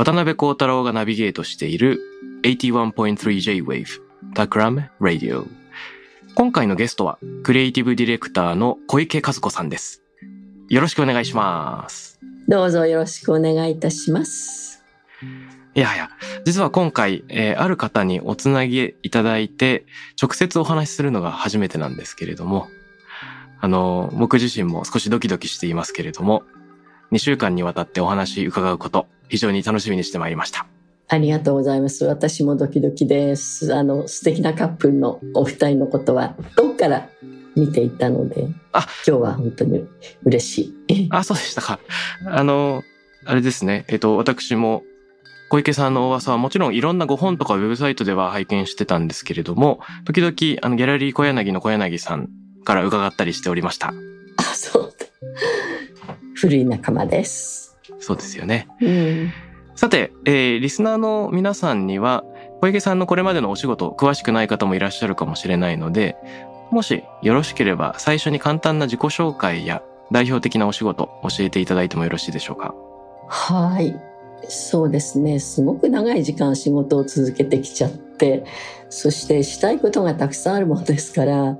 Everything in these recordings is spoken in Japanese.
渡辺幸太郎がナビゲートしている 81.3J-Wave Takram Radio 今回のゲストはクリエイティブディレクターの小池和子さんです。よろしくお願いします。どうぞよろしくお願いいたします。いやいや実は今回、えーある方におつなぎいただいて直接お話しするのが初めてなんですけれどもあの僕自身も少しドキドキしていますけれども2週間にわたってお話伺うこと非常に楽しみにしてまいりましたありがとうございます。私もドキドキです。あの、素敵なカップルのお二人のことは、どっから見ていたので、あ今日は本当に嬉しい。あ、そうでしたか。あの、あれですね。えっと、私も、小池さんのお噂はもちろんいろんなご本とかウェブサイトでは拝見してたんですけれども、時々、あの、ギャラリー小柳の小柳さんから伺ったりしておりました。あ、そう。古い仲間です。そうですよね。うん。さて、えーリスナーの皆さんには、小池さんのこれまでのお仕事、詳しくない方もいらっしゃるかもしれないので、もしよろしければ最初に簡単な自己紹介や代表的なお仕事教えていただいてもよろしいでしょうか？はい。そうですね。すごく長い時間仕事を続けてきちゃって、そしてしたいことがたくさんあるものですから、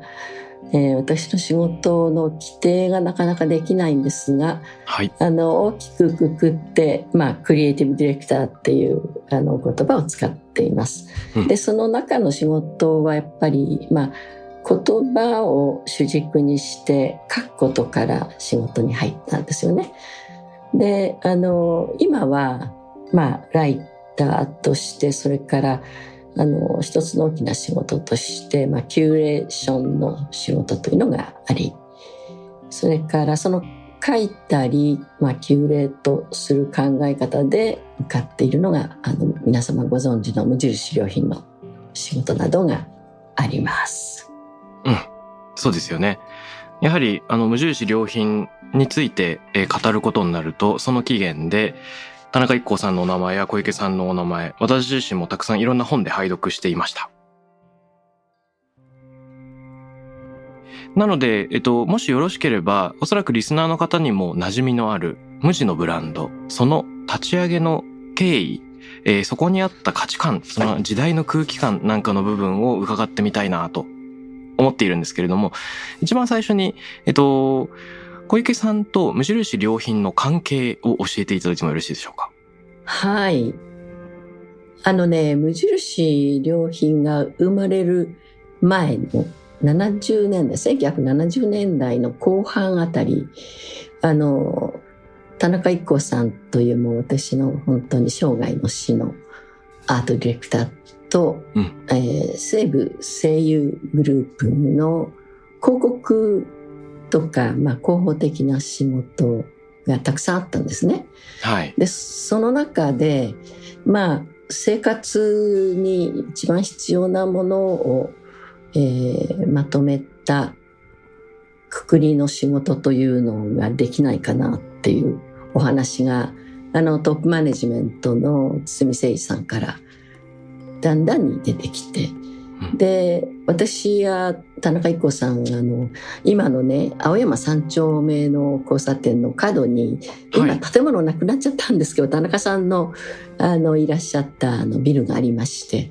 えー私の仕事の規定がなかなかできないんですが、はい。あの、大きくくくって、まあ、クリエイティブディレクターっていう、あの、言葉を使っています。うんで、その中の仕事はやっぱり、まあ、言葉を主軸にして書くことから仕事に入ったんですよね。で、あの、今は、まあ、ライターとして、それから、あの、一つの大きな仕事として、まあ、キュレーションの仕事というのがあり、それからその書いたり、まあ、キュレートする考え方で向かっているのが、あの、皆様ご存知の無印良品の仕事などがあります。そうですよね。やはり、あの、無印良品について、語ることになると、その起源で、田中一行さんのお名前や小池さんのお名前、私自身もたくさんいろんな本で拝読していました。なので、えっと、もしよろしければ、おそらくリスナーの方にも馴染みのある無地のブランド、その立ち上げの経緯、えーそこにあった価値観、その時代の空気感なんかの部分を伺ってみたいなと思っているんですけれども、一番最初に、えっと、小池さんと無印良品の関係を教えていただいてもよろしいでしょうか？はい。あのね、無印良品が生まれる前の70年代、1970年代の後半あたり、あの、田中一子さんというもう私の本当に生涯の死のアートディレクターと、うんえー西武声優グループの広告とか、まあ、広報的な仕事がたくさんあったんですね。はい。でその中でまあ生活に一番必要なものを、えーまとめたくくりの仕事というのができないかなっていうお話があのトップマネジメントの堤誠一さんからだんだんに出てきて、うんで私や田中一子さんあの今のね青山三丁目の交差点の角に今、はい。建物なくなっちゃったんですけど田中さんのあのいらっしゃったあのビルがありまして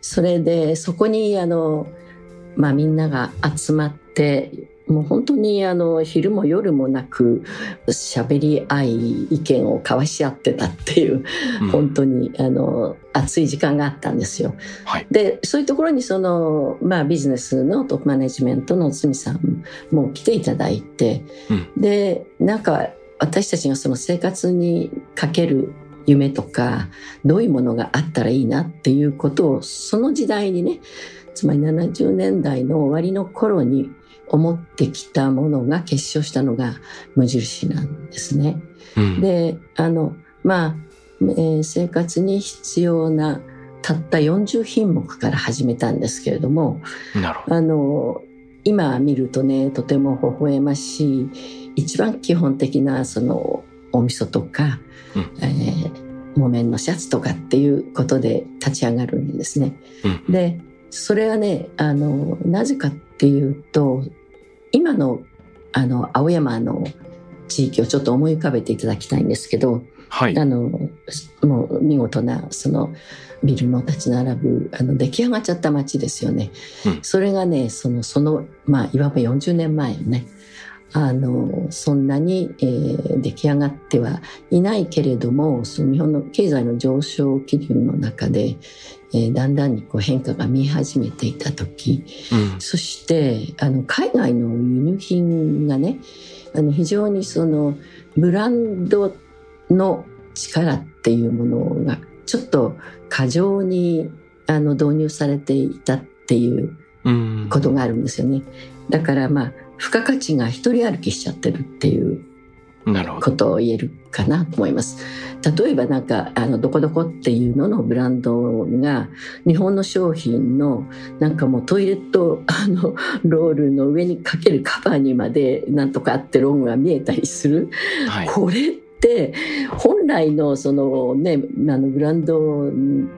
それでそこにあの、まあ、みんなが集まってもう本当にあの昼も夜もなく喋り合い意見を交わし合ってたっていう、うん本当にあの熱い時間があったんですよ。はい。でそういうところにその、まあ、ビジネスのトップマネジメントの堤さんも来ていただいて、うんでなんか私たちがその生活にかける夢とかどういうものがあったらいいなっていうことをその時代にねつまり70年代の終わりの頃に思ってきたものが結晶したのが無印なんですね。うん。であのまあ、えー生活に必要なたった40品目から始めたんですけれども。あの今見るとねとても微笑ましい一番基本的なそのお味噌とか、うんえー木綿のシャツとかっていうことで立ち上がるんですね。うん。でそれはねあのなぜかっていうと今のあの青山の地域をちょっと思い浮かべていただきたいんですけど、はい。あのもう見事なそのビルの立ち並ぶあの出来上がっちゃった街ですよね。うんそれがねそのそのまあいわば40年前よね。あのそんなに、えー出来上がってはいないけれどもその日本の経済の上昇気流の中で、えーだんだんにこう変化が見え始めていた時うん。そしてあの海外の輸入品がねあの非常にそのブランドの力っていうものがちょっと過剰にあの導入されていたっていううん。ことがあるんですよね。だからまあ付加価値が一人歩きしちゃってるっていう。ことを言えるかなと思います。例えばなんか、あの、どこどこっていうののブランドが、日本の商品の、なんかもうトイレット、あの、ロールの上にかけるカバーにまで、なんとかあってロゴが見えたりする。はい。これって、本来のそのね、あの、ブランド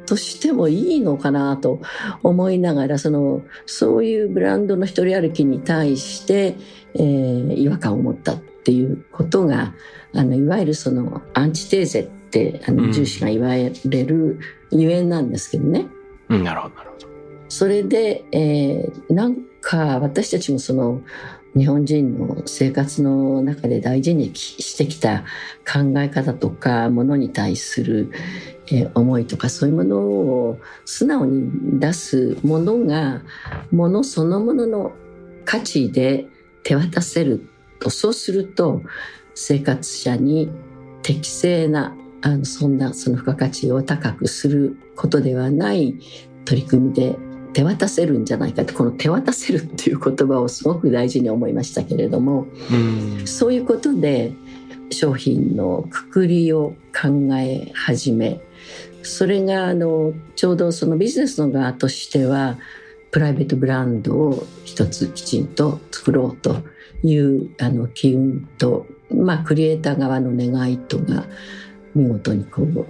としてもいいのかなと思いながら、その、そういうブランドの一人歩きに対して、えー違和感を持ったっていうことが、あの、いわゆるその、アンチテーゼって、あの、うん重視が言われるゆえんなんですけどね。うん。なるほど。なるほど。それで、えーなんか私たちもその日本人の生活の中で大事にしてきた考え方とかものに対する、えー思いとかそういうものを素直に出すものがものそのものの価値で手渡せるとそうすると生活者に適正なあのそんなその付加価値を高くすることではない取り組みで手渡せるんじゃないかとこの手渡せるっていう言葉をすごく大事に思いましたけれどもうん。そういうことで商品のくくりを考え始めそれがあのちょうどそのビジネスの側としてはプライベートブランドを一つきちんと作ろうというあの機運と、まあ、クリエイター側の願いとが見事にこう合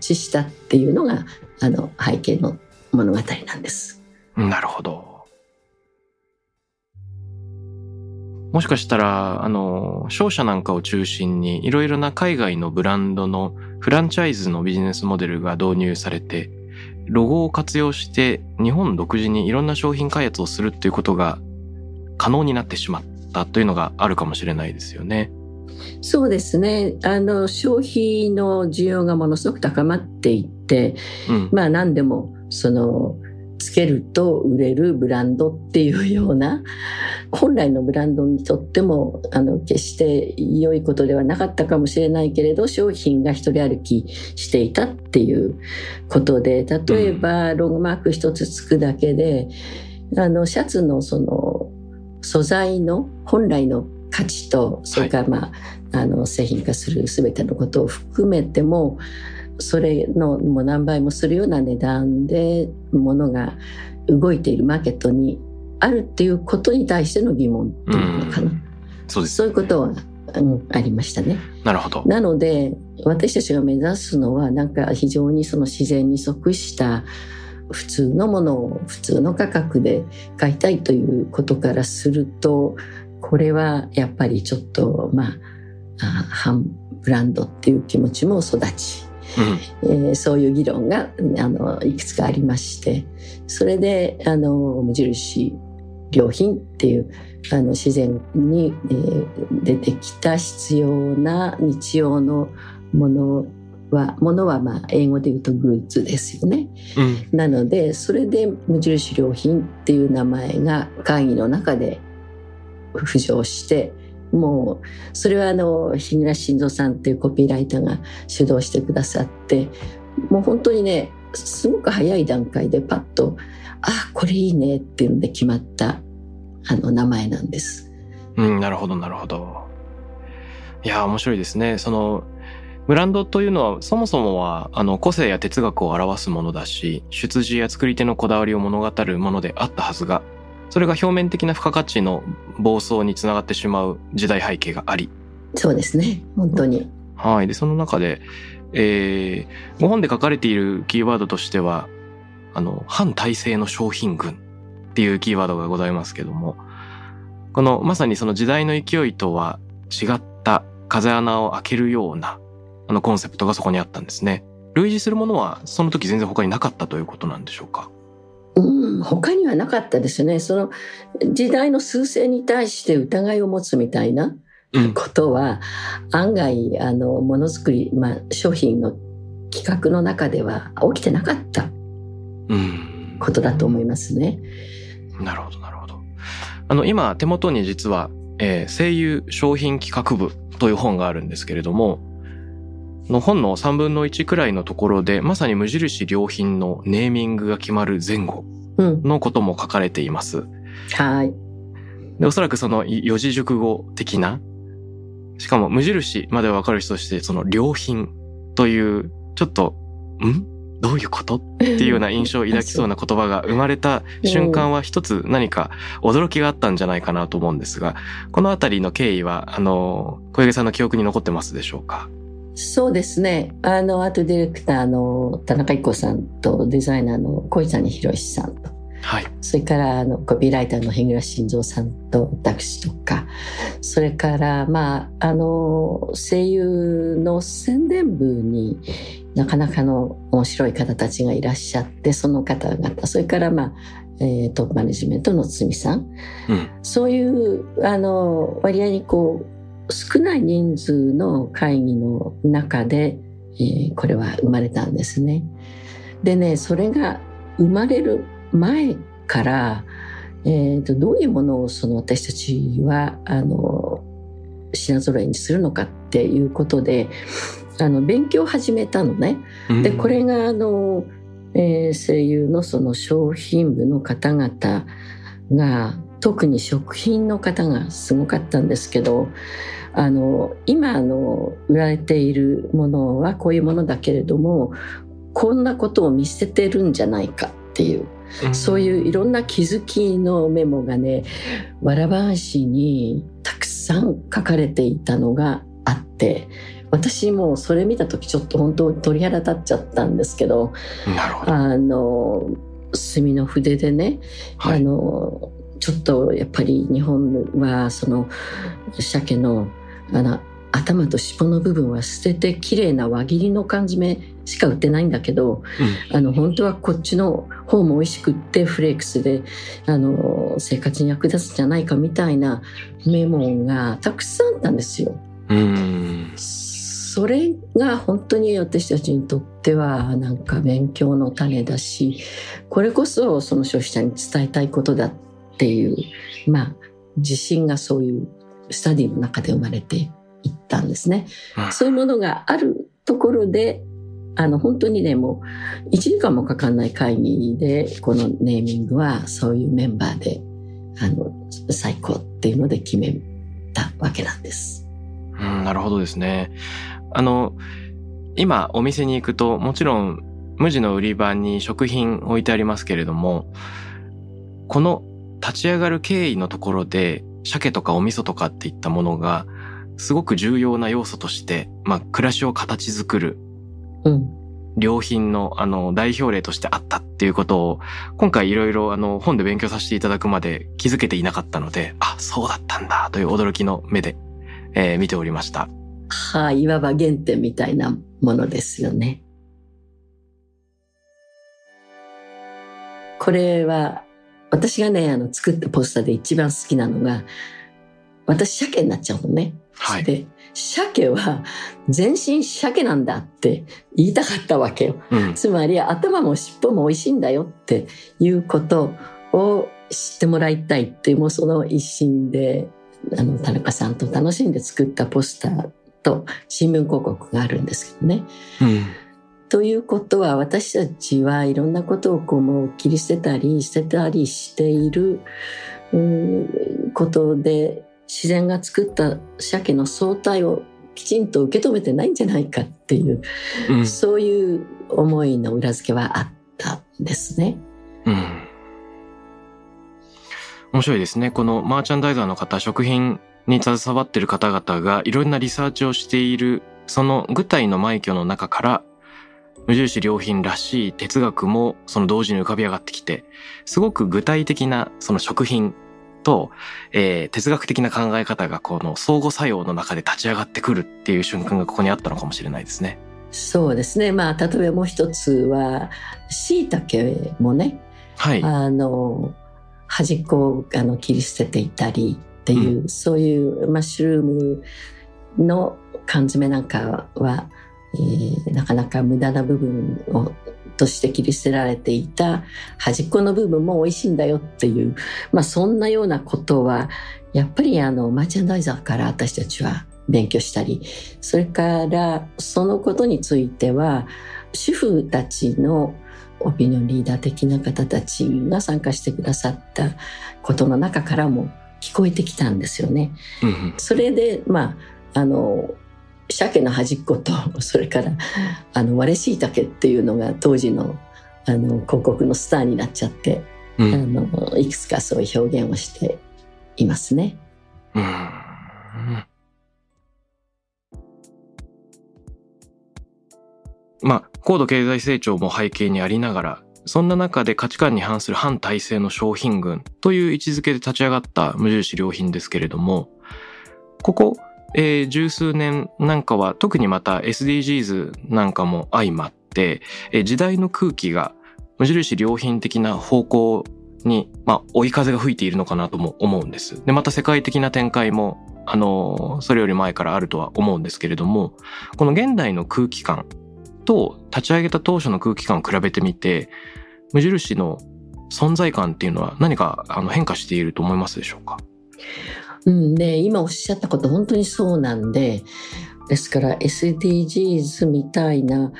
致したっていうのがあの背景の物語なんです。なるほど。もしかしたら、あの、商社なんかを中心にいろいろな海外のブランドのフランチャイズのビジネスモデルが導入されて、ロゴを活用して日本独自にいろんな商品開発をするっていうことが可能になってしまったというのがあるかもしれないですよね。そうですね。あの、消費の需要がものすごく高まっていって、うん。まあ何でも、その、つけると売れるブランドっていうような、本来のブランドにとっても、あの、決して良いことではなかったかもしれないけれど、商品が一人歩きしていたっていうことで、例えば、ロゴマーク一つつくだけで、あの、シャツのその、素材の本来の価値と、それからまあ、あの、製品化する全てのことを含めても、それのもう何倍もするような値段で物が動いているマーケットにあるっていうことに対しての疑問っていうのかな。そうです。そういうことは、うん、ありましたね。なるほど。なので、私たちが目指すのは、なんか非常にその自然に即した普通のものを普通の価格で買いたいということからすると、これはやっぱりちょっと、まあ、あ反ブランドっていう気持ちも育ち、うん。えーそういう議論があのいくつかありましてそれであの無印良品っていうあの自然に、えー、出てきた必要な日用のものはものはまあ英語で言うとグッズですよね。うん、なのでそれで無印良品っていう名前が会議の中で浮上してもうそれはあの日暮慎三さんっていうコピーライターが主導してくださってもう本当にねすごく早い段階でパッとあこれいいねっていうので決まったあの名前なんです。うん、なるほどなるほど。いや面白いですね。そのブランドというのはそもそもはあの個性や哲学を表すものだし出自や作り手のこだわりを物語るものであったはずがそれが表面的な付加価値の暴走につながってしまう時代背景があり。そうですね。本当に。はい。でその中で、えー、ご本で書かれているキーワードとしてはあの反体制の商品群っていうキーワードがございますけどもこのまさにその時代の勢いとは違った風穴を開けるようなあのコンセプトがそこにあったんですね。類似するものはその時全然他になかったということなんでしょうか？うん、他にはなかったですね。その時代の趨勢に対して疑いを持つみたいなことは、うん、案外、あの、ものづくり、まあ、商品の企画の中では起きてなかったことだと思いますね。うん、なるほど、なるほど。あの、今、手元に実は、えー、声優商品企画部という本があるんですけれども、の本の3分の1くらいのところで、まさに無印良品のネーミングが決まる前後のことも書かれています。うん、はい。で、おそらくその四字熟語的な、しかも無印までわかる人として、その良品という、ちょっと、ん？どういうこと？っていうような印象を抱きそうな言葉が生まれた瞬間は一つ何か驚きがあったんじゃないかなと思うんですが、このあたりの経緯は、あの、小池さんの記憶に残ってますでしょうか？そうですね。あの、アートディレクターの田中一子さんとデザイナーの小泉博さんと、はい。それからあのコピーライターの日暮慎三さんと私とか、それからまあ、あの、声優の宣伝部になかなかの面白い方たちがいらっしゃって、その方々、それからまあ、えー、トップマネジメントの堤さん、うん、そういうあの割合にこう少ない人数の会議の中で、えー、これは生まれたんですね。でね、それが生まれる前から、えーと、どういうものをその私たちはあの品揃えにするのかっていうことであの勉強を始めたのね。でこれがあの、えー、声優のその商品部の方々が特に食品の方がすごかったんですけどあの今あの売られているものはこういうものだけれどもこんなことを見せてるんじゃないかっていう、うん、そういういろんな気づきのメモがねわらばんしにたくさん書かれていたのがあって私もそれ見た時ちょっと本当鳥肌立っちゃったんですけどあの墨の筆でね、はい、あのちょっとやっぱり日本はその鮭のあの頭と尻尾の部分は捨てて綺麗な輪切りの缶詰しか売ってないんだけど、うん、あの本当はこっちの方も美味しくってフレークスであの生活に役立つんじゃないかみたいなメモがたくさんあったんですよ。うんそれが本当に私たちにとってはなんか勉強の種だしこれこそその消費者に伝えたいことだっていうまあ自信がそういうスタディの中で生まれていったんですね。うん、そういうものがあるところであの本当にねもう1時間もかかんない会議でこのネーミングはそういうメンバーであの最高っていうので決めたわけなんです。うん、なるほどですね。あの今お店に行くともちろん無地の売り場に食品置いてありますけれどもこの立ち上がる経緯のところで鮭とかお味噌とかっていったものが、すごく重要な要素として、まあ、暮らしを形作る、うん、良品の、あの、代表例としてあったっていうことを、今回いろいろ、あの、本で勉強させていただくまで気づけていなかったので、あ、そうだったんだ、という驚きの目で、えー、見ておりました。はい、いわば原点みたいなものですよね。これは、私がね、あの、作ったポスターで一番好きなのが、私、鮭になっちゃうのね。はい。で、鮭は全身鮭なんだって言いたかったわけよ。うん。つまり頭も尻尾も美味しいんだよっていうことを知ってもらいたいっていう、もうその一心で、あの、田中さんと楽しんで作ったポスターと新聞広告があるんですけどね。うん。ということは私たちはいろんなことをこうもう切り捨てたり捨てたりしているうんことで自然が作った鮭の相対をきちんと受け止めてないんじゃないかっていう、うん。そういう思いの裏付けはあったんですね。うん。面白いですね。このマーチャンダイザーの方、食品に携わっている方々がいろんなリサーチをしている、その具体の枚挙の中から、無印良品らしい哲学もその同時に浮かび上がってきて、すごく具体的なその食品と、えー哲学的な考え方がこの相互作用の中で立ち上がってくるっていう瞬間がここにあったのかもしれないですね。そうですね。まあ、例えばもう一つは、椎茸もね、はい。あの、端っこをあの切り捨てていたりっていう、そういうマッシュルームの缶詰なんかは、えーなかなか無駄な部分をとして切り捨てられていた端っこの部分も美味しいんだよっていう、まあそんなようなことは、やっぱりあの、マーチャンダイザーから私たちは勉強したり、それからそのことについては、主婦たちのオピニオンリーダー的な方たちが参加してくださったことの中からも聞こえてきたんですよね。うんうんそれで、まあ、あの、鮭の端っこと、それから、あの、割れ椎茸っていうのが当時の、あの、広告のスターになっちゃって、あうんの、いくつかそういう表現をしていますね。うんまあ、高度経済成長も背景にありながら、そんな中で価値観に反する反体制の商品群という位置づけで立ち上がった無印良品ですけれども、ここ、えー十数年なんかは特にまた SDGs なんかも相まって、えー時代の空気が無印良品的な方向に、まあ、追い風が吹いているのかなとも思うんです。で、また世界的な展開も、あのそれより前からあるとは思うんですけれども、この現代の空気感と立ち上げた当初の空気感を比べてみて、無印の存在感っていうのは何かあの変化していると思いますでしょうか？うん、で、今おっしゃったこと本当にそうなんで、ですから SDGs みたいな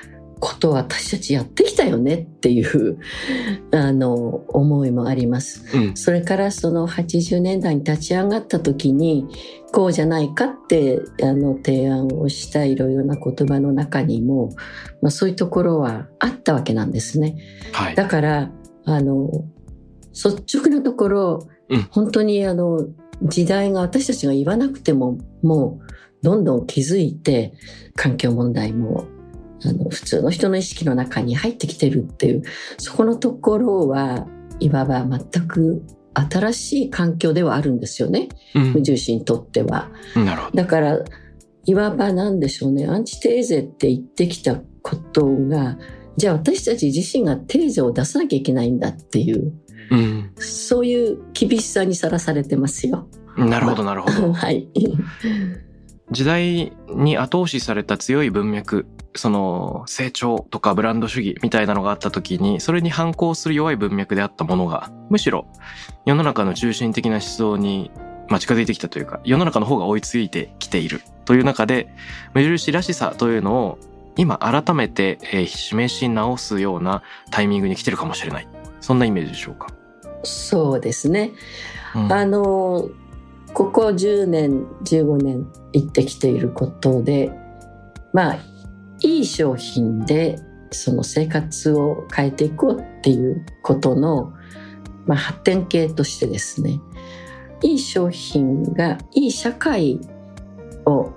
ことを私たちやってきたよねっていう、あの、思いもあります。うん。それからその80年代に立ち上がった時に、こうじゃないかって、あの、提案をしたいろいろな言葉の中にも、まあそういうところはあったわけなんですね。はい。だから、あの、率直なところ、うん本当にあの、時代が私たちが言わなくても、もう、どんどん気づいて、環境問題も、あの、普通の人の意識の中に入ってきてるっていう、そこのところは、いわば全く新しい環境ではあるんですよね。うん無印にとっては。なるほど。だから、いわばなんでしょうね、アンチテーゼって言ってきたことが、じゃあ私たち自身がテーゼを出さなきゃいけないんだっていう、うん。そういう厳しさにさらされてますよ。なるほど、なるほど。はい。時代に後押しされた強い文脈、その成長とかブランド主義みたいなのがあった時に、それに反抗する弱い文脈であったものが、むしろ世の中の中心的な思想に、まあ、近づいてきたというか、世の中の方が追いついてきているという中で、無印らしさというのを今改めて、えー示し直すようなタイミングに来てるかもしれない。そんなイメージでしょうか？そうですね。うんあの、ここ10年、15年言ってきていることで、まあ、いい商品でその生活を変えていこうっていうことの、まあ、発展系としてですね、いい商品がいい社会を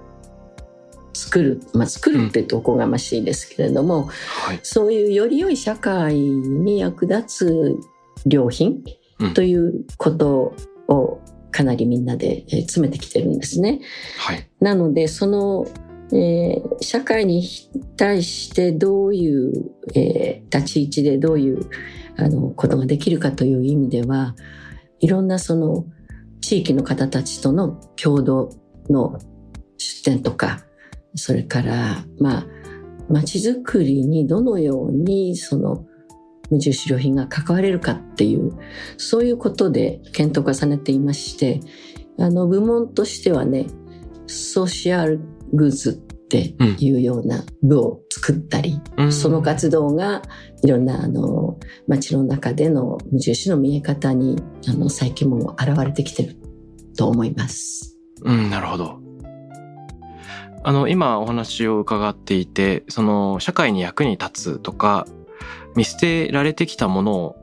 作る、まあ、作るってとおこがましいですけれども、はい。そういうより良い社会に役立つ良品うんということをかなりみんなでえー詰めてきてるんですね。はい。なので、その、えー社会に対してどういう、えー立ち位置でどういうあの、ことができるかという意味では、いろんなその、地域の方たちとの共同の出展とか、それから、まあ、街づくりにどのようにその無印良品が関われるかっていう、そういうことで検討を重ねていまして、あの部門としてはね、ソーシャルグッズっていうような部を作ったり、うん、その活動がいろんなあの街の中での無印の見え方にあの最近も現れてきてると思います。うん、なるほど。あの、今お話を伺っていて、その、社会に役に立つとか、見捨てられてきたもの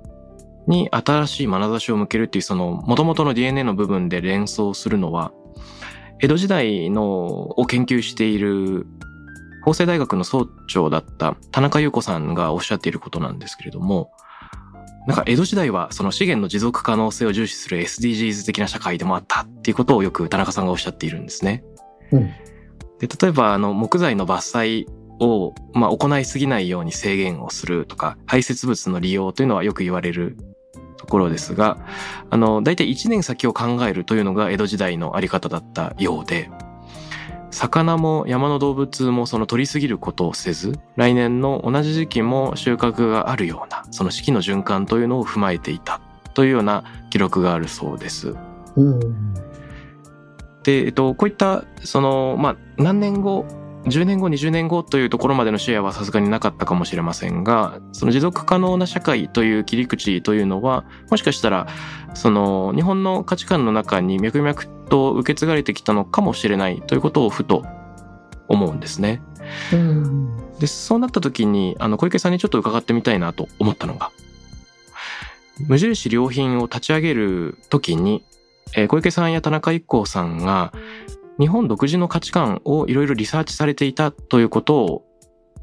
に新しい眼差しを向けるっていう、その、元々の DNA の部分で連想するのは、江戸時代の、を研究している、法政大学の総長だった田中優子さんがおっしゃっていることなんですけれども、なんか江戸時代はその資源の持続可能性を重視する SDGs 的な社会でもあったっていうことをよく田中さんがおっしゃっているんですね。うん、で、例えば、あの、木材の伐採を、まあ、行いすぎないように制限をするとか、排泄物の利用というのはよく言われるところですが、あの、大体1年先を考えるというのが江戸時代のあり方だったようで、魚も山の動物もその取りすぎることをせず、来年の同じ時期も収穫があるような、その四季の循環というのを踏まえていたというような記録があるそうです。うんで、えっと、こういった、その、まあ、何年後、10年後、20年後というところまでのシェアはさすがになかったかもしれませんが、その持続可能な社会という切り口というのは、もしかしたら、その日本の価値観の中に脈々と受け継がれてきたのかもしれないということをふと思うんですね。うん、で、そうなった時に、あの、小池さんにちょっと伺ってみたいなと思ったのが、無印良品を立ち上げる時に、えー、小池さんや田中一行さんが日本独自の価値観をいろいろリサーチされていたということを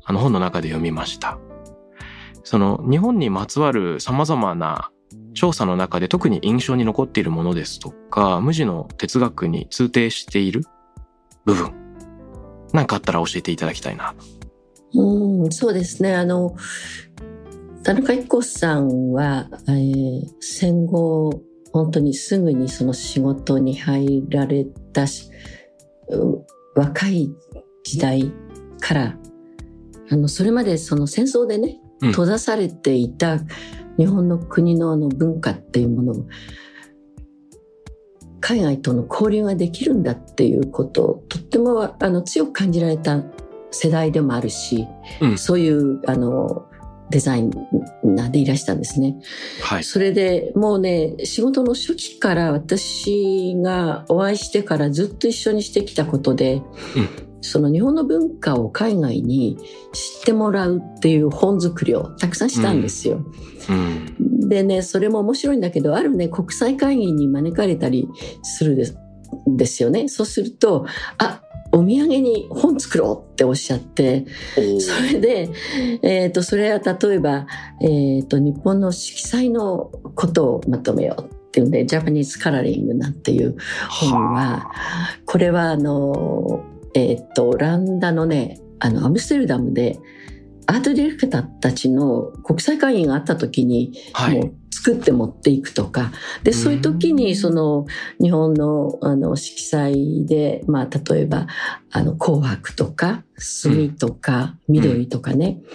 あの本の中で読みました。その日本にまつわる様々な調査の中で特に印象に残っているものですとか、無地の哲学に通底している部分、なんかあったら教えていただきたいな。うん、そうですね。あの、田中一子さんは、えー、戦後本当にすぐにその仕事に入られたし、若い時代から、あの、それまでその戦争でね、閉ざされていた日本の国のあの文化っていうものを、海外との交流ができるんだっていうことをとってもあの強く感じられた世代でもあるし、うん、そういうあのデザイナーでいらしたんですね。はい。それでもうね、仕事の初期から私がお会いしてからずっと一緒にしてきたことで、うん、その日本の文化を海外に知ってもらうっていう本作りをたくさんしたんですよ。うん、うん、でね、それも面白いんだけど、あるね、国際会議に招かれたりするですですよね。そうすると、あ、お土産に本作ろうっておっしゃって、それで、えっ、ー、と、それは例えば、えっ、ー、と、日本の色彩のことをまとめようっていうんで、ジャパニーズカラーリングなんていう本は、これはあの、えっ、ー、と、オランダのね、あの、アムステルダムで、アートディレクターたちの国際会議があった時に、はい、もう作って持っていくとか、で、そういう時にその日本のあの色彩で、まあ例えばあの紅白とか墨とか緑とかね、うん、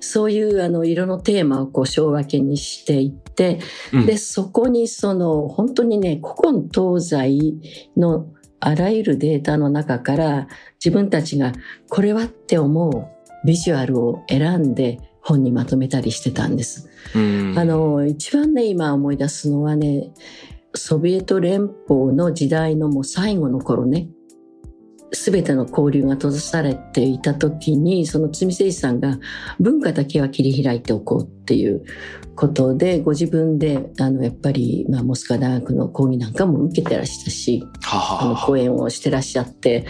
そういうあの色のテーマをこう小分けにしていって、うん、で、そこにその本当にね、古今東西のあらゆるデータの中から自分たちがこれはって思うビジュアルを選んで本にまとめたりしてたんです。あの、一番ね、今思い出すのはね、ソビエト連邦の時代のもう最後の頃ね、すべての交流が閉ざされていた時に、その積誠司さんが文化だけは切り開いておこうっていうことで、ご自分で、あの、やっぱり、まあ、モスクワ大学の講義なんかも受けてらしたし、あの、講演をしてらっしゃって、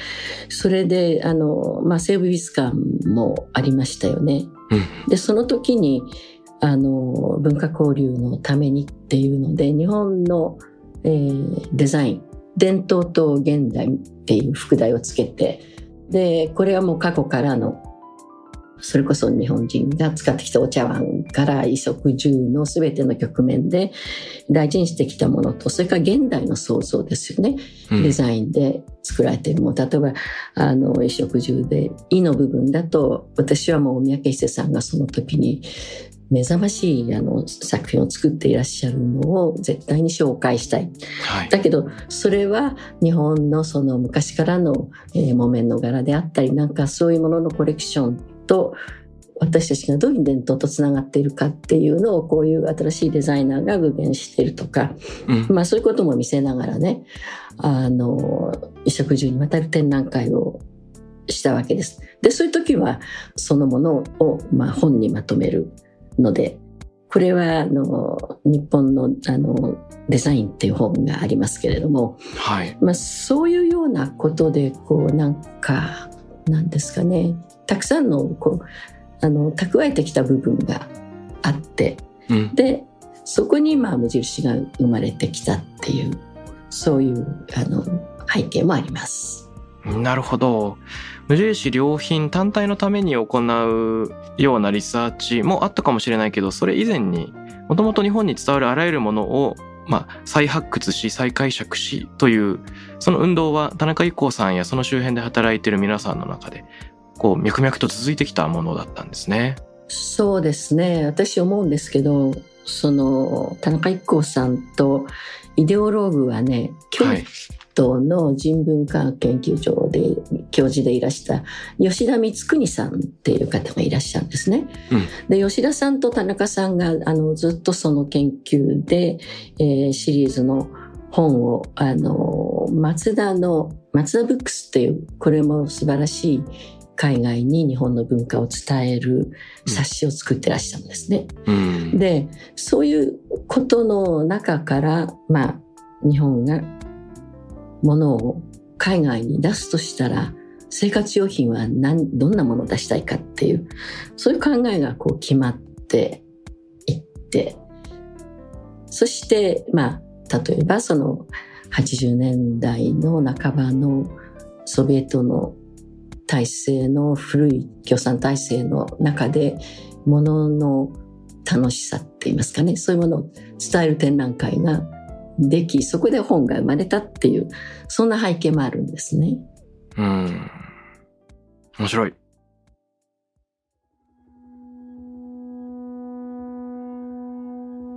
それで、あの、まあ、西部美術館もありましたよね。で、その時に、あの、文化交流のためにっていうので、日本の、えー、デザイン、伝統と現代っていう副題をつけて、で、これはもう過去からのそれこそ日本人が使ってきたお茶碗から衣食住の全ての局面で大事にしてきたものと、それから現代の創造ですよね。デザインで作られているもの。例えば、あの、衣食住で、衣の部分だと、私はもう三宅久さんがその時に、目覚ましいあの作品を作っていらっしゃるのを絶対に紹介したい。はい、だけどそれは日本のその昔からの、えー、木綿の柄であったりなんかそういうもののコレクションと私たちがどういう伝統とつながっているかっていうのをこういう新しいデザイナーが具現しているとか、うん、まあそういうことも見せながらねあの衣食住にわたる展覧会をしたわけです。でそういう時はそのものを、まあ、本にまとめるのでこれはあの日本のあのデザインっていう本がありますけれども、はい。まあ、そういうようなことでこうなんかなんですかねたくさんのこうあの蓄えてきた部分があって、うん、でそこにまあ無印が生まれてきたっていうそういうあの背景もあります。なるほど。無印良品単体のために行うようなリサーチもあったかもしれないけど、それ以前にもともと日本に伝わるあらゆるものをまあ、再発掘し再解釈しというその運動は田中一行さんやその周辺で働いている皆さんの中でこう脈々と続いてきたものだったんですね。そうですね私思うんですけどその田中一行さんとイデオローグはね京都の人文科研究所で教授でいらした吉田光邦さんっていう方がいらっしゃるんですね。うん、で吉田さんと田中さんがあのずっとその研究で、えー、シリーズの本をあの松田の松田ブックスっていうこれも素晴らしい海外に日本の文化を伝える冊子を作ってらっしゃるんですね。うん、でそういうことの中からまあ日本がものを海外に出すとしたら生活用品は何どんなものを出したいかっていうそういう考えがこう決まっていってそしてまあ例えばその80年代の半ばのソビエトの体制の古い共産体制の中でものの楽しさって言いますかねそういうものを伝える展覧会ができそこで本が生まれたっていうそんな背景もあるんですね。うん面白い。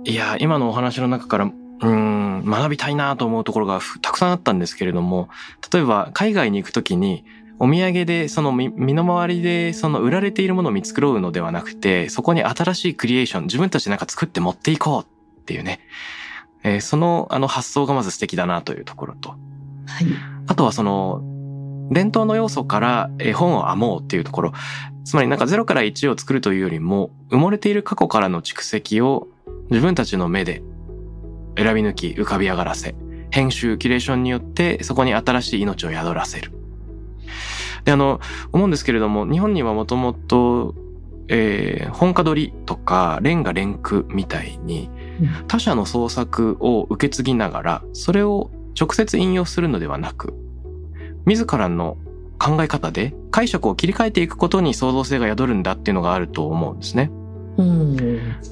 いや今のお話の中からうん学びたいなと思うところがたくさんあったんですけれども例えば海外に行くときにお土産でその身の回りでその売られているものを見繕うのではなくて、そこに新しいクリエーション、自分たちでなんか作って持っていこうっていうね。えー、そのあの発想がまず素敵だなというところと。はい。あとはその、伝統の要素から絵本を編もうっていうところ。つまりなんか0から1を作るというよりも、埋もれている過去からの蓄積を自分たちの目で選び抜き浮かび上がらせ、編集、キュレーションによってそこに新しい命を宿らせる。で、あの、思うんですけれども、日本にはもともと、えー、本家取りとか、レンガ連句みたいに、他者の創作を受け継ぎながら、それを直接引用するのではなく、自らの考え方で解釈を切り替えていくことに創造性が宿るんだっていうのがあると思うんですね。うん、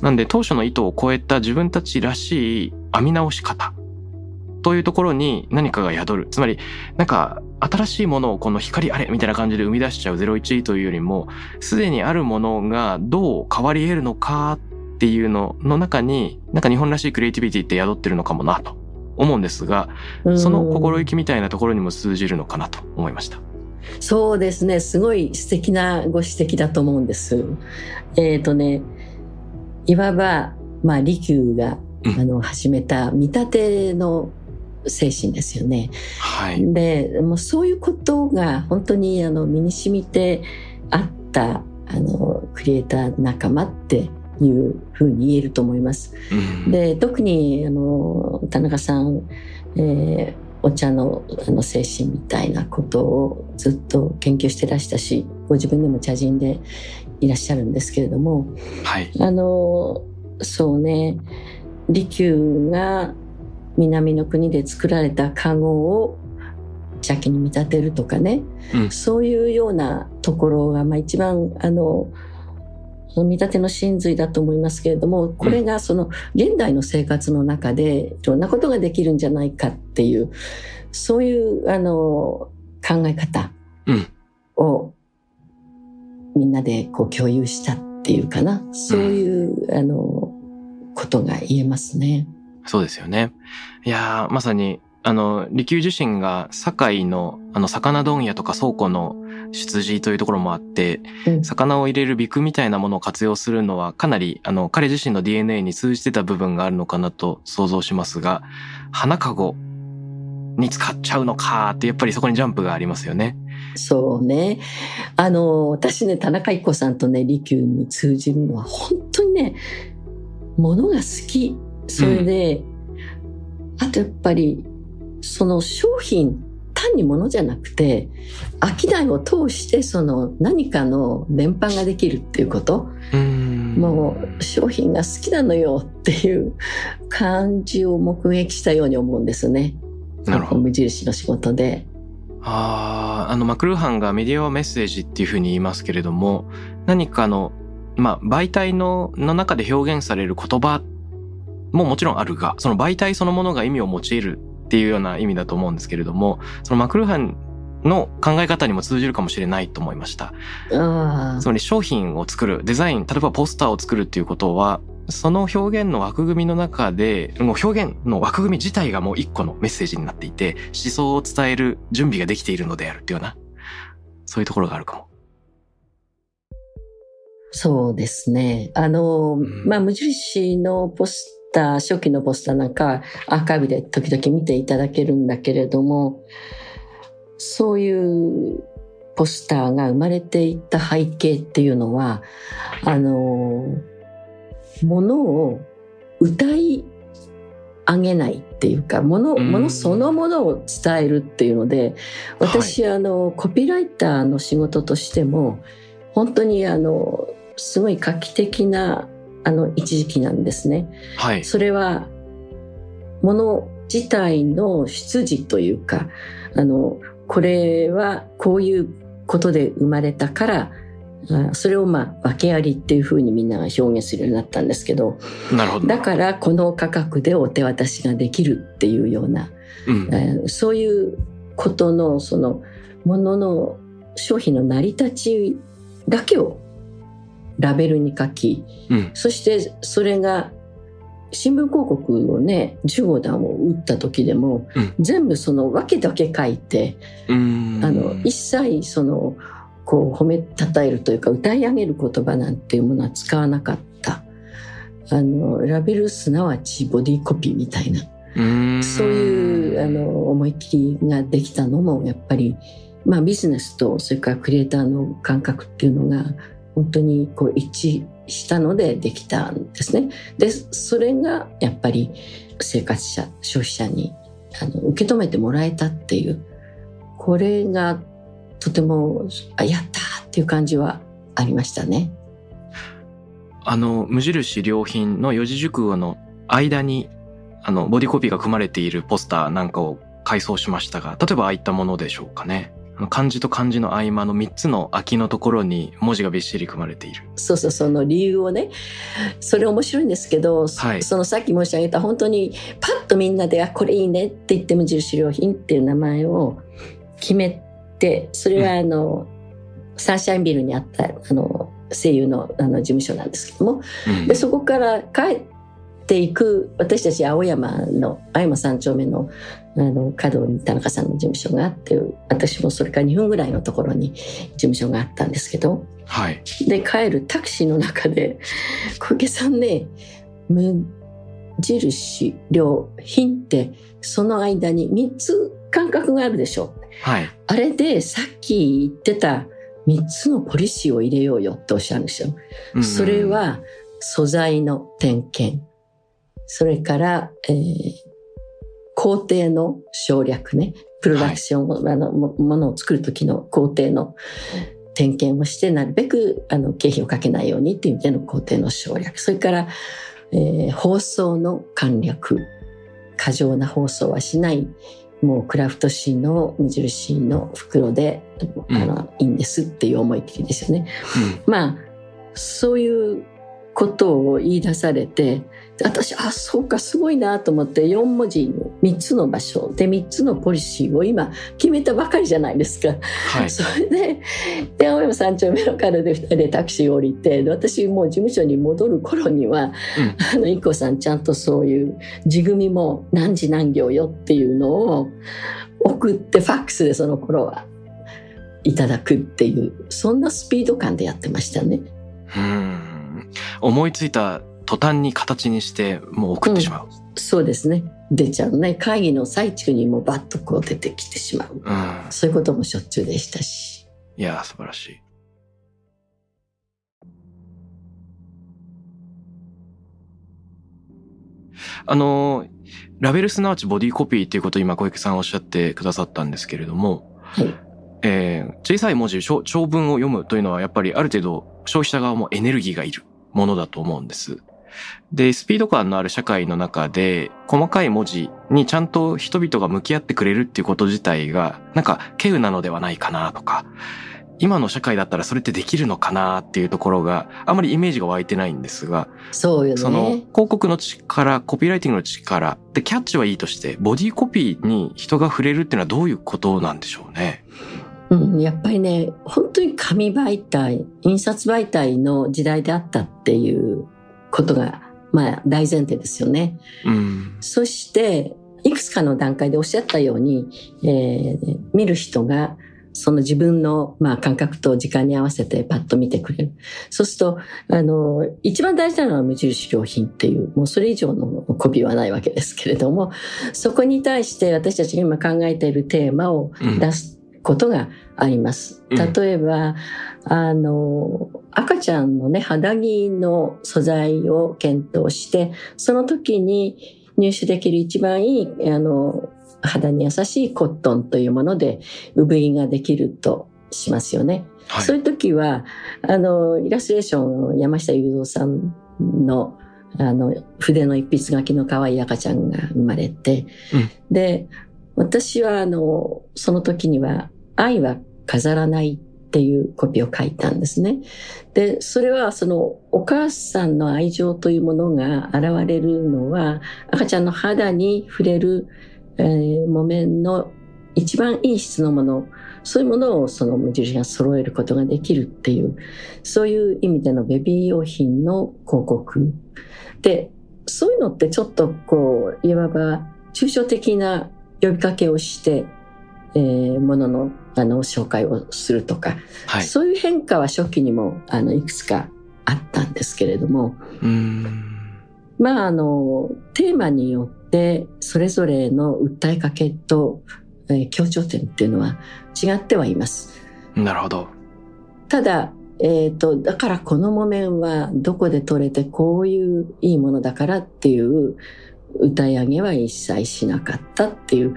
なんで当初の意図を超えた自分たちらしい編み直し方というところに何かが宿る。つまり、なんか新しいものをこの光あれみたいな感じで生み出しちゃう01というよりも、すでにあるものがどう変わり得るのかっていうのの中に、なんか日本らしいクリエイティビティって宿ってるのかもなと思うんですが、その心意気みたいなところにも通じるのかなと思いました。そうですね。すごい素敵なご指摘だと思うんです。えっ、ー、とね、いわば、まあ、利休が、あの、始めた見立ての精神ですよね。はい、でもうそういうことが本当にあの身に染みてあったあのクリエイター仲間っていうふうに言えると思います。うん、で特にあの田中さん、えー、お茶のあの精神みたいなことをずっと研究してらしたしご自分でも茶人でいらっしゃるんですけれども、はい、あのそうね利休が南の国で作られたカゴを茶器に見立てるとかね、うん、そういうようなところが、まあ、一番あの見立ての真髄だと思いますけれどもこれがその現代の生活の中でいろんなことができるんじゃないかっていうそういうあの考え方をみんなでこう共有したっていうかな。そういう、あのことが言えますね。そうですよね。いやまさにあの、利休自身が堺の、あの、魚問屋とか倉庫の出自というところもあって、うん、魚を入れるビクみたいなものを活用するのは、かなり、あの、彼自身の DNA に通じてた部分があるのかなと想像しますが、花籠に使っちゃうのかって、やっぱりそこにジャンプがありますよね。そうね。あの、私ね、田中一子さんとね、利休に通じるのは、本当にね、ものが好き。それで、うん、あとやっぱり、その商品単にものじゃなくて商いを通してその何かの伝播ができるっていうこと？もう商品が好きなのよっていう感じを目撃したように思うんですね。なるほど無印の仕事で。ああ、あの、マクルーハンがメディアはメッセージっていうふうに言いますけれども、何かの、まあ、媒体の、の中で表現される言葉ももちろんあるが、その媒体そのものが意味を用いるっていうような意味だと思うんですけれども、そのマクルーハンの考え方にも通じるかもしれないと思いました。つまり商品を作る、デザイン、例えばポスターを作るっていうことは、その表現の枠組みの中で、もう表現の枠組み自体がもう一個のメッセージになっていて、思想を伝える準備ができているのであるっていうような、そういうところがあるかも。そうですね。あの、うん、まあ、無印のポスター、初期のポスターなんかアーカイブで時々見ていただけるんだけれども、そういうポスターが生まれていった背景っていうのは、あの、ものを歌い上げないっていうか、もの、ものそのものを伝えるっていうので、私、はい、あの、コピーライターの仕事としても、本当にあの、すごい画期的なあの一時期なんですね。はい、それはもの自体の出自というかあのこれはこういうことで生まれたからそれをまあ訳ありっていうふうにみんなが表現するようになったんですけどなるほど。だからこの価格でお手渡しができるっていうような、うん、そういうことのそのものの商品の成り立ちだけをラベルに書き、うん、そしてそれが新聞広告をね15段を打った時でも、うん、全部その訳だけ書いてあの一切そのこう褒めたたえるというか歌い上げる言葉なんていうものは使わなかった。あのラベルすなわちボディコピーみたいな。そういうあの思い切りができたのもやっぱり、まあ、ビジネスとそれからクリエイターの感覚っていうのが本当にこう一致したのでできたんですね。で、それがやっぱり生活者、消費者にあの受け止めてもらえたっていう、これがとても、あ、やったっていう感じはありましたね。あの、無印良品の四字熟語の間に、あの、ボディコピーが組まれているポスターなんかを改装しましたが、例えばああいったものでしょうかね。漢字と漢字の合間の3つの空きのところに文字がびっしり組まれている。そうそう、その理由をね、それ面白いんですけど、はい、そのさっき申し上げた本当にパッとみんなで、あ、これいいねって言って無印良品っていう名前を決めて、それはあの、うん、サンシャインビルにあった、あの、声優のあの事務所なんですけども、うん、でそこから帰っていく私たち青山の青山三丁目のあの角に田中さんの事務所があって私もそれから2分ぐらいのところに事務所があったんですけど、はい、で帰るタクシーの中で小池さんね無印良品ってその間に3つ感覚があるでしょ、はい、あれでさっき言ってた3つのポリシーを入れようよっておっしゃるんですよ。それは素材の点検それから、えー、工程の省略ね。プロダクション、はい、あの、ものを作る時の工程の点検をして、なるべく、あの、経費をかけないようにっていう意味での工程の省略。それから、えー、放送の簡略。過剰な放送はしない。もうクラフト紙の無印の袋で、うんあのいいんですっていう思い切りですよね。まあそういうことを言い出されて私あそうかすごいなと思って4文字の3つの場所で3つのポリシーを今決めたばかりじゃないですか。はい。それでで青山三丁目の角で2人でタクシー降りてで私もう事務所に戻る頃には、あのさんちゃんとそういう地組みも何時何行よっていうのを送ってファックスでその頃はいただくっていうそんなスピード感でやってましたね。うん。思いついた途端に形にしてもう送ってしまう。そうですね出ちゃうね会議の最中にもバッとこう出てきてしまううん。そういうこともしょっちゅうでしたし。いやー、素晴らしい。あのー、ラベルすなわちボディコピーっていうことを今小池さんおっしゃってくださったんですけれども、はいえー小さい文字、長長文を読むというのはやっぱりある程度消費者側もエネルギーがいるものだと思うんです。で、スピード感のある社会の中で、細かい文字にちゃんと人々が向き合ってくれるっていうこと自体が、なんか、稀有なのではないかなとか、今の社会だったらそれってできるのかなっていうところが、あまりイメージが湧いてないんですが、そうよその、ね。広告の力、コピーライティングの力、で、キャッチはいいとして、ボディコピーに人が触れるっていうのはどういうことなんでしょうね？うん、やっぱりね、本当に紙媒体、印刷媒体の時代であったっていうことが、まあ大前提ですよね。うん。そして、いくつかの段階でおっしゃったように、えー見る人が、その自分の、まあ、感覚と時間に合わせてパッと見てくれる。そうすると、あの、一番大事なのは無印良品っていう、もうそれ以上のコピーはないわけですけれども、そこに対して私たちが今考えているテーマをうん出すことがあります。うん例えば、あの、赤ちゃんのね、肌着の素材を検討して、その時に入手できる一番いい、あの、肌に優しいコットンというもので産着ができるとしますよね。はい。そういう時は、あの、イラストレーションの山下雄三さんの、あの、筆の一筆書きの可愛い赤ちゃんが生まれて、うんで、私は、あの、その時には、愛は飾らないっていうコピーを書いたんですね。で、それは、その、お母さんの愛情というものが現れるのは、赤ちゃんの肌に触れる、えー木綿の一番いい質のもの、そういうものをその無印が揃えることができるっていう、そういう意味でのベビー用品の広告。で、そういうのってちょっとこう、いわば抽象的な呼びかけをして、えーものの、あの、紹介をするとか、はい。そういう変化は初期にも、あの、いくつかあったんですけれども、うん。まあ、あの、テーマによって、それぞれの訴えかけと、えー強調点っていうのは違ってはいます。なるほど。ただ、えっ、と、だからこの木綿はどこで取れてこういういいものだからっていう歌い上げは一切しなかったっていう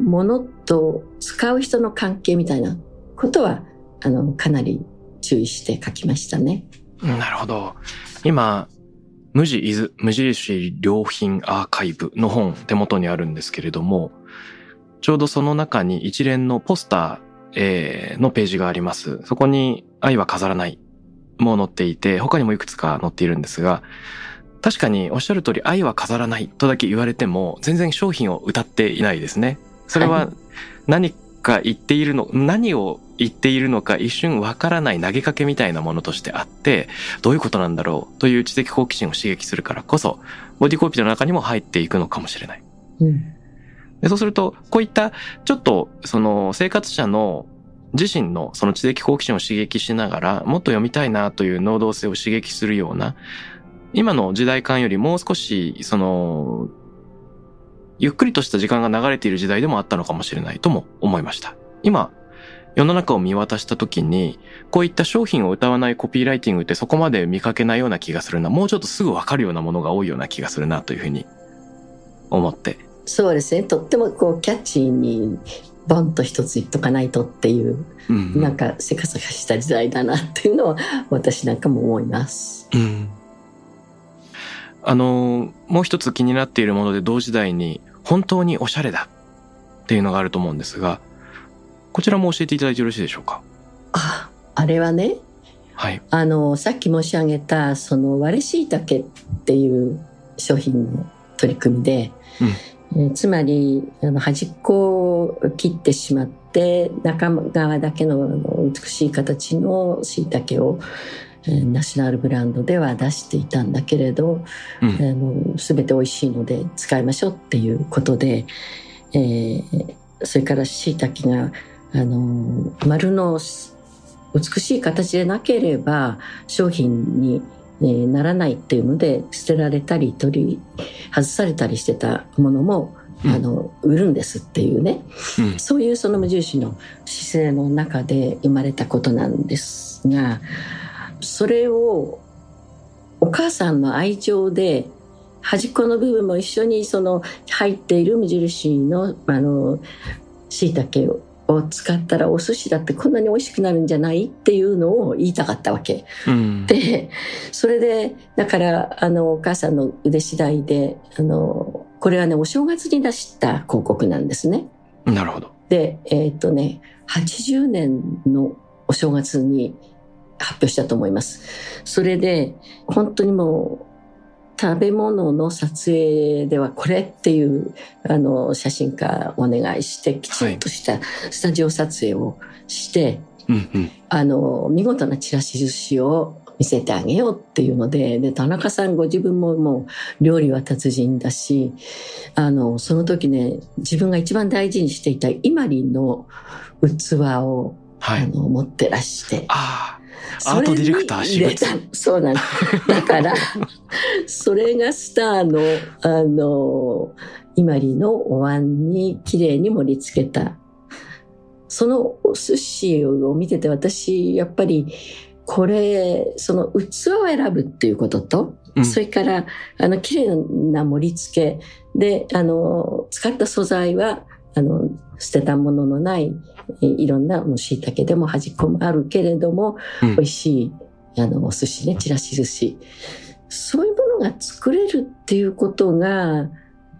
ものと使う人の関係みたいなことは、あの、かなり注意して書きましたね。なるほど。今、無地伊豆無印良品アーカイブの本手元にあるんですけれども、ちょうどその中に一連のポスター、えのページがあります。そこに愛は飾らないも載っていて、他にもいくつか載っているんですが、確かにおっしゃる通り愛は飾らないとだけ言われても全然商品を歌っていないですね。それははい何か言っているの、何を言っているのか一瞬わからない投げかけみたいなものとしてあって、どういうことなんだろうという知的好奇心を刺激するからこそ、ボディコピーの中にも入っていくのかもしれない。うん。でそうすると、こういった、ちょっと、その、生活者の自身のその知的好奇心を刺激しながら、もっと読みたいなという能動性を刺激するような、今の時代感よりもう少し、その、ゆっくりとした時間が流れている時代でもあったのかもしれないとも思いました。今、世の中を見渡した時に、こういった商品を歌わないコピーライティングってそこまで見かけないような気がするな。もうちょっとすぐわかるようなものが多いような気がするなというふうに思って。そうですね。とってもこうキャッチーにボンと一つ言っとかないとっていう、うんなんかせかせかした時代だなっていうのは私なんかも思います。うん。あの、もう一つ気になっているもので同時代に本当におしゃれだっていうのがあると思うんですが、こちらも教えていただいてよろしいでしょうか？あ、あれはね、はい。あの、さっき申し上げた、その割れ椎茸っていう商品の取り組みで、えーつまり、あの、端っこを切ってしまって、中側だけの美しい形の椎茸を、えーナショナルブランドでは出していたんだけれど、うん。あの全て美味しいので使いましょうっていうことで、えーそれから椎茸があの丸の美しい形でなければ商品に、えーならないっていうので捨てられたり取り外されたりしてたものも、うんあの売るんですっていうねうん。そういうその無印の姿勢の中で生まれたことなんですが、それをお母さんの愛情で端っこの部分も一緒にその入っている無印のあの椎茸を使ったらお寿司だってこんなに美味しくなるんじゃないっていうのを言いたかったわけ。うん。でそれでだからあのお母さんの腕次第であのこれはねお正月に出した広告なんですね。なるほど。でえっ、とね80年のお正月に発表したと思います。それで本当にもう食べ物の撮影ではこれっていうあの写真家お願いしてきちんとしたスタジオ撮影をして、うんうん。あの、見事なチラシ寿司を見せてあげようっていうので、で、田中さんご自分ももう料理は達人だし、あの、その時ね、自分が一番大事にしていたイマリンの器を、はい。あの、持ってらして。あアートディレクター私入れた物。そうなんです。だから、それがスターの、あの、イマリのお椀に綺麗に盛り付けた。そのお寿司を見てて私、やっぱり、これ、その器を選ぶっていうことと、うんそれから、あの、綺麗な盛り付けで、あの、使った素材は、あの、捨てたもののない、えいろんな、もう椎茸でも端っこもあるけれども、うん美味しい、あの、お寿司ね、ちらし寿司。そういうものが作れるっていうことが、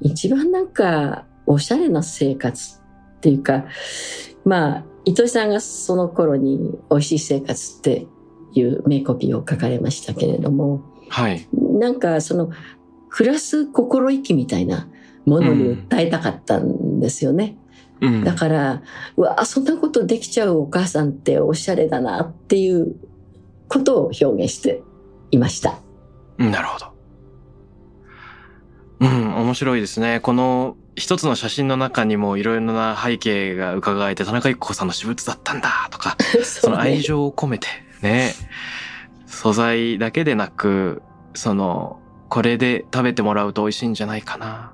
一番なんか、おしゃれな生活っていうか、まあ、糸井さんがその頃に美味しい生活っていう名コピーを書かれましたけれども、はい。なんかその、暮らす心意気みたいなものに訴えたかったんですよね。うん。だから、うわあ、そんなことできちゃうお母さんっておしゃれだなっていうことを表現していました。うんなるほど。うん、面白いですね。この一つの写真の中にもいろいろな背景が伺えて、田中育子さんの私物だったんだとか、その愛情を込めてね、素材だけでなく、その、これで食べてもらうと美味しいんじゃないかな。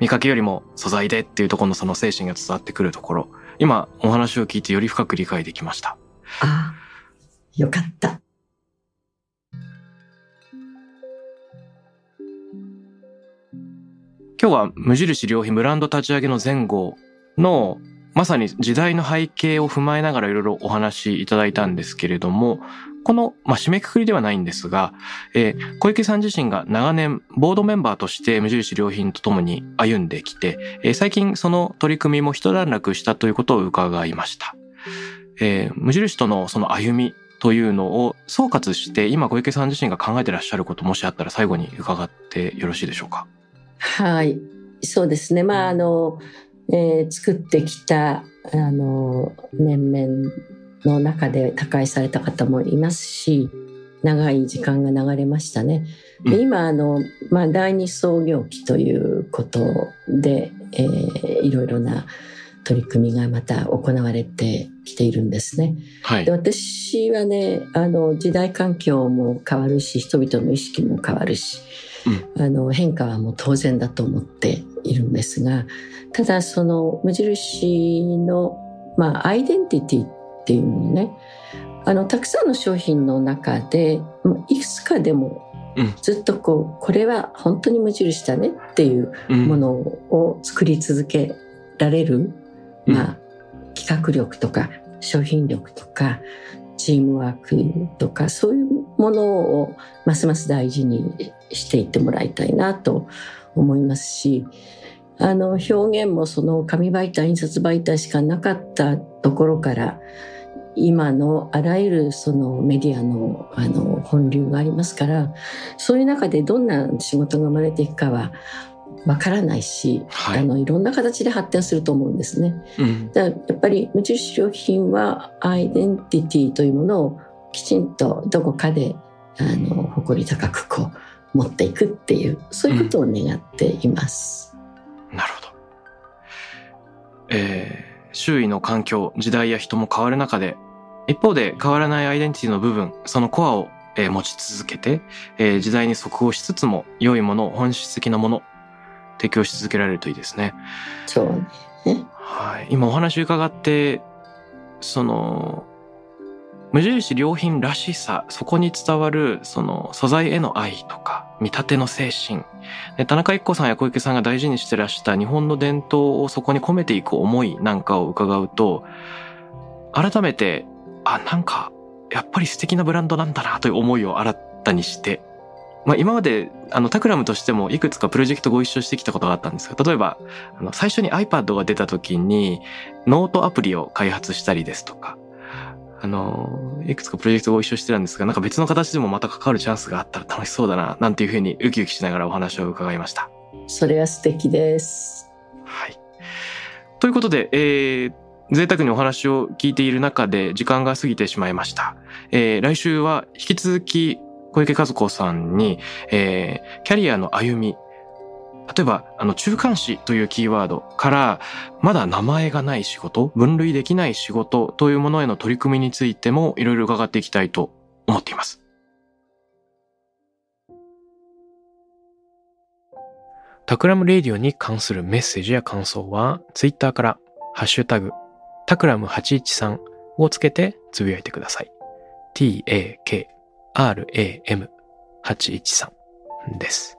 見かけよりも素材でっていうところのその精神が伝わってくるところ、今お話を聞いてより深く理解できました。ああ、よかった。今日は無印良品ブランド立ち上げの前後のまさに時代の背景を踏まえながらいろいろお話しいただいたんですけれども、この、まあ、締めくくりではないんですが、えー小池さん自身が長年ボードメンバーとして無印良品と共に歩んできて、えー最近その取り組みも一段落したということを伺いました。えー無印とのその歩みというのを総括して、今小池さん自身が考えてらっしゃることもしあったら最後に伺ってよろしいでしょうか。はい。そうですね。まあ、あの、えー作ってきた、あの、面々の中で他界された方もいますし、長い時間が流れましたね。でうん今、あの、まあ、第二創業期ということで、えーいろいろな取り組みがまた行われてきているんですね。はいで。私はねあの時代環境も変わるし人々の意識も変わるし、あの変化はもう当然だと思っているんですがただその無印の、まあ、アイデンティティっていうものね。あのたくさんの商品の中でいくつかでもうん。ずっとこうこれは本当に無印だねっていううん。ものを作り続けられる、うん。まあ、企画力とか商品力とかチームワークとかそういうものをますます大事にしていってもらいたいなと思いますしあの表現もその紙媒体印刷媒体しかなかったところから今のあらゆるそのメディアのあの本流がありますからそういう中でどんな仕事が生まれていくかはわからないし、はい、あのいろんな形で発展すると思うんですね。うん、だやっぱり無印良品はアイデンティティというものをきちんとどこかであの誇り高くこう持っていくっていうそういうことを願っています。うん、なるほど。えー、周囲の環境時代や人も変わる中で一方で変わらないアイデンティティの部分そのコアをえ持ち続けて、えー、時代に即応しつつも良いもの本質的なもの提供し続けられるといいですね。そうね。はい。今お話伺って、その、無印良品らしさ、そこに伝わる、その素材への愛とか、見立ての精神。田中一子さんや小池さんが大事にしてらした日本の伝統をそこに込めていく思いなんかを伺うと、改めて、あ、なんか、やっぱり素敵なブランドなんだなという思いを新たにしてまあ、今まであのタクラムとしてもいくつかプロジェクトご一緒してきたことがあったんですが例えばあの最初に iPad が出た時にノートアプリを開発したりですとかあのいくつかプロジェクトご一緒してたんですがなんか別の形でもまた関わるチャンスがあったら楽しそうだななんていうふうにウキウキしながらお話を伺いました。それは素敵です。はい。ということで、えー、贅沢にお話を聞いている中で時間が過ぎてしまいました。えー、来週は引き続き小池和子さんに、えー、キャリアの歩み、例えば、あの、中間子というキーワードから、まだ名前がない仕事、分類できない仕事というものへの取り組みについてもいろいろ伺っていきたいと思っています。タクラムレディオに関するメッセージや感想は、ツイッターから、ハッシュタグ、タクラム813をつけてつぶやいてください。t-a-k RAM813 です。